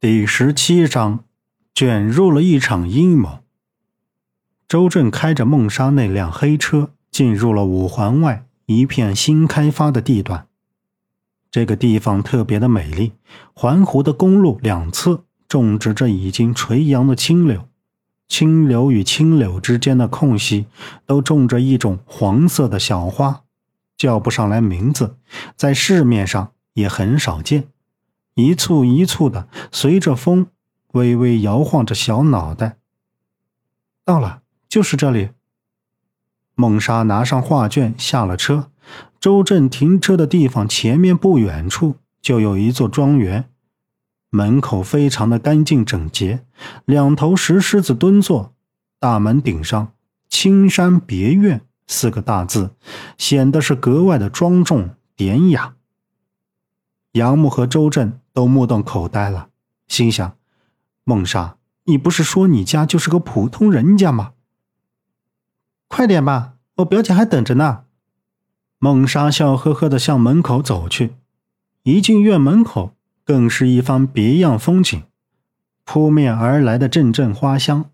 第十七章，卷入了一场阴谋。周震开着梦莎那辆黑车，进入了五环外一片新开发的地段。这个地方特别的美丽，环湖的公路两侧种植着已经垂杨的青柳，青柳与青柳之间的空隙都种着一种黄色的小花，叫不上来名字，在市面上也很少见。一簇一簇的，随着风微微摇晃着小脑袋。到了，就是这里。孟莎拿上画卷，下了车。周震停车的地方前面不远处就有一座庄园，门口非常的干净整洁，两头石狮子蹲坐，大门顶上“青山别院”四个大字，显得是格外的庄重典雅。杨木和周震。都目瞪口呆了，心想：“孟莎，你不是说你家就是个普通人家吗？”快点吧，我表姐还等着呢。孟莎笑呵呵的向门口走去，一进院门口，更是一番别样风景，扑面而来的阵阵花香。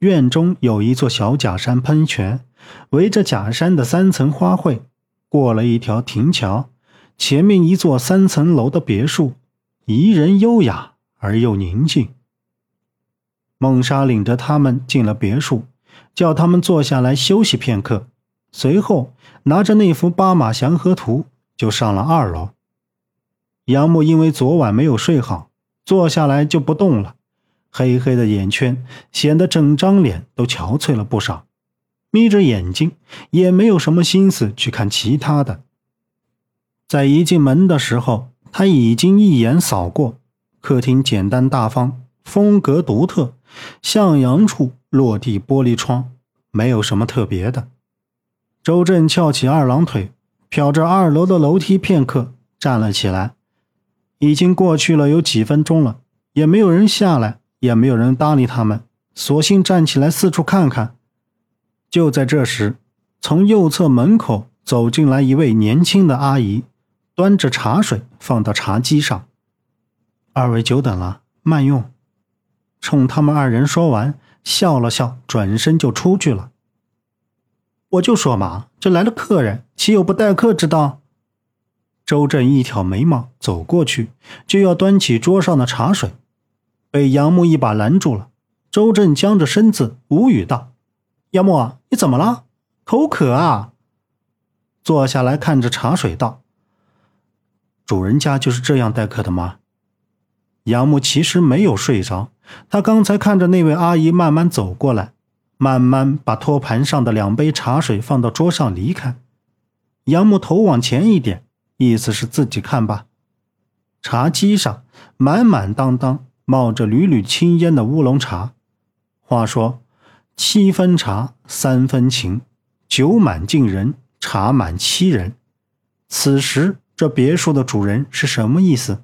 院中有一座小假山喷泉，围着假山的三层花卉，过了一条亭桥，前面一座三层楼的别墅。宜人优雅而又宁静。孟莎领着他们进了别墅，叫他们坐下来休息片刻，随后拿着那幅八马祥和图就上了二楼。杨木因为昨晚没有睡好，坐下来就不动了，黑黑的眼圈显得整张脸都憔悴了不少，眯着眼睛也没有什么心思去看其他的。在一进门的时候。他已经一眼扫过，客厅简单大方，风格独特，向阳处落地玻璃窗，没有什么特别的。周震翘起二郎腿，瞟着二楼的楼梯片刻，站了起来。已经过去了有几分钟了，也没有人下来，也没有人搭理他们，索性站起来四处看看。就在这时，从右侧门口走进来一位年轻的阿姨。端着茶水放到茶几上，二位久等了，慢用。冲他们二人说完，笑了笑，转身就出去了。我就说嘛，这来了客人，岂有不待客之道？周震一挑眉毛，走过去就要端起桌上的茶水，被杨木一把拦住了。周震僵着身子，无语道：“杨木，你怎么了？口渴啊？”坐下来看着茶水道。主人家就是这样待客的吗？杨木其实没有睡着，他刚才看着那位阿姨慢慢走过来，慢慢把托盘上的两杯茶水放到桌上离开。杨木头往前一点，意思是自己看吧。茶几上满满当当冒着缕缕青烟的乌龙茶。话说，七分茶，三分情，酒满敬人，茶满欺人。此时。这别墅的主人是什么意思？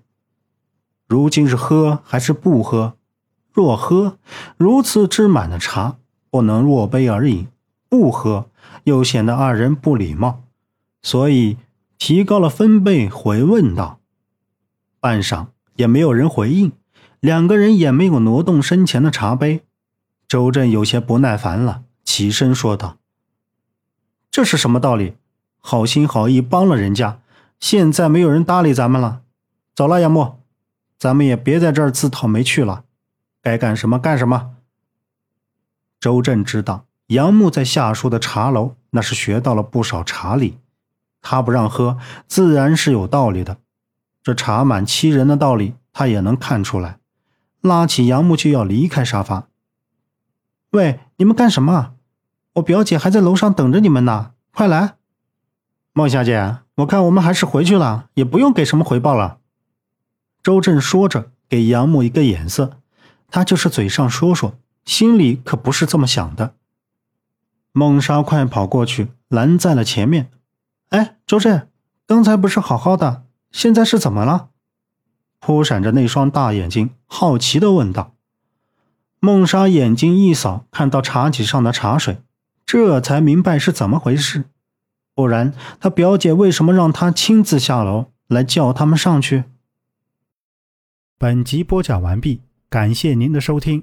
如今是喝还是不喝？若喝，如此之满的茶不能若杯而饮；不喝，又显得二人不礼貌，所以提高了分贝，回问道：“半晌也没有人回应，两个人也没有挪动身前的茶杯。”周震有些不耐烦了，起身说道：“这是什么道理？好心好意帮了人家。”现在没有人搭理咱们了，走了，杨木，咱们也别在这儿自讨没趣了，该干什么干什么。周震知道杨木在下属的茶楼那是学到了不少茶礼，他不让喝，自然是有道理的。这茶满欺人的道理，他也能看出来。拉起杨木就要离开沙发。喂，你们干什么？我表姐还在楼上等着你们呢，快来，孟小姐。我看我们还是回去了，也不用给什么回报了。周正说着，给杨木一个眼色。他就是嘴上说说，心里可不是这么想的。孟莎快跑过去，拦在了前面。哎，周震，刚才不是好好的，现在是怎么了？扑闪着那双大眼睛，好奇的问道。孟莎眼睛一扫，看到茶几上的茶水，这才明白是怎么回事。不然，他表姐为什么让他亲自下楼来叫他们上去？本集播讲完毕，感谢您的收听。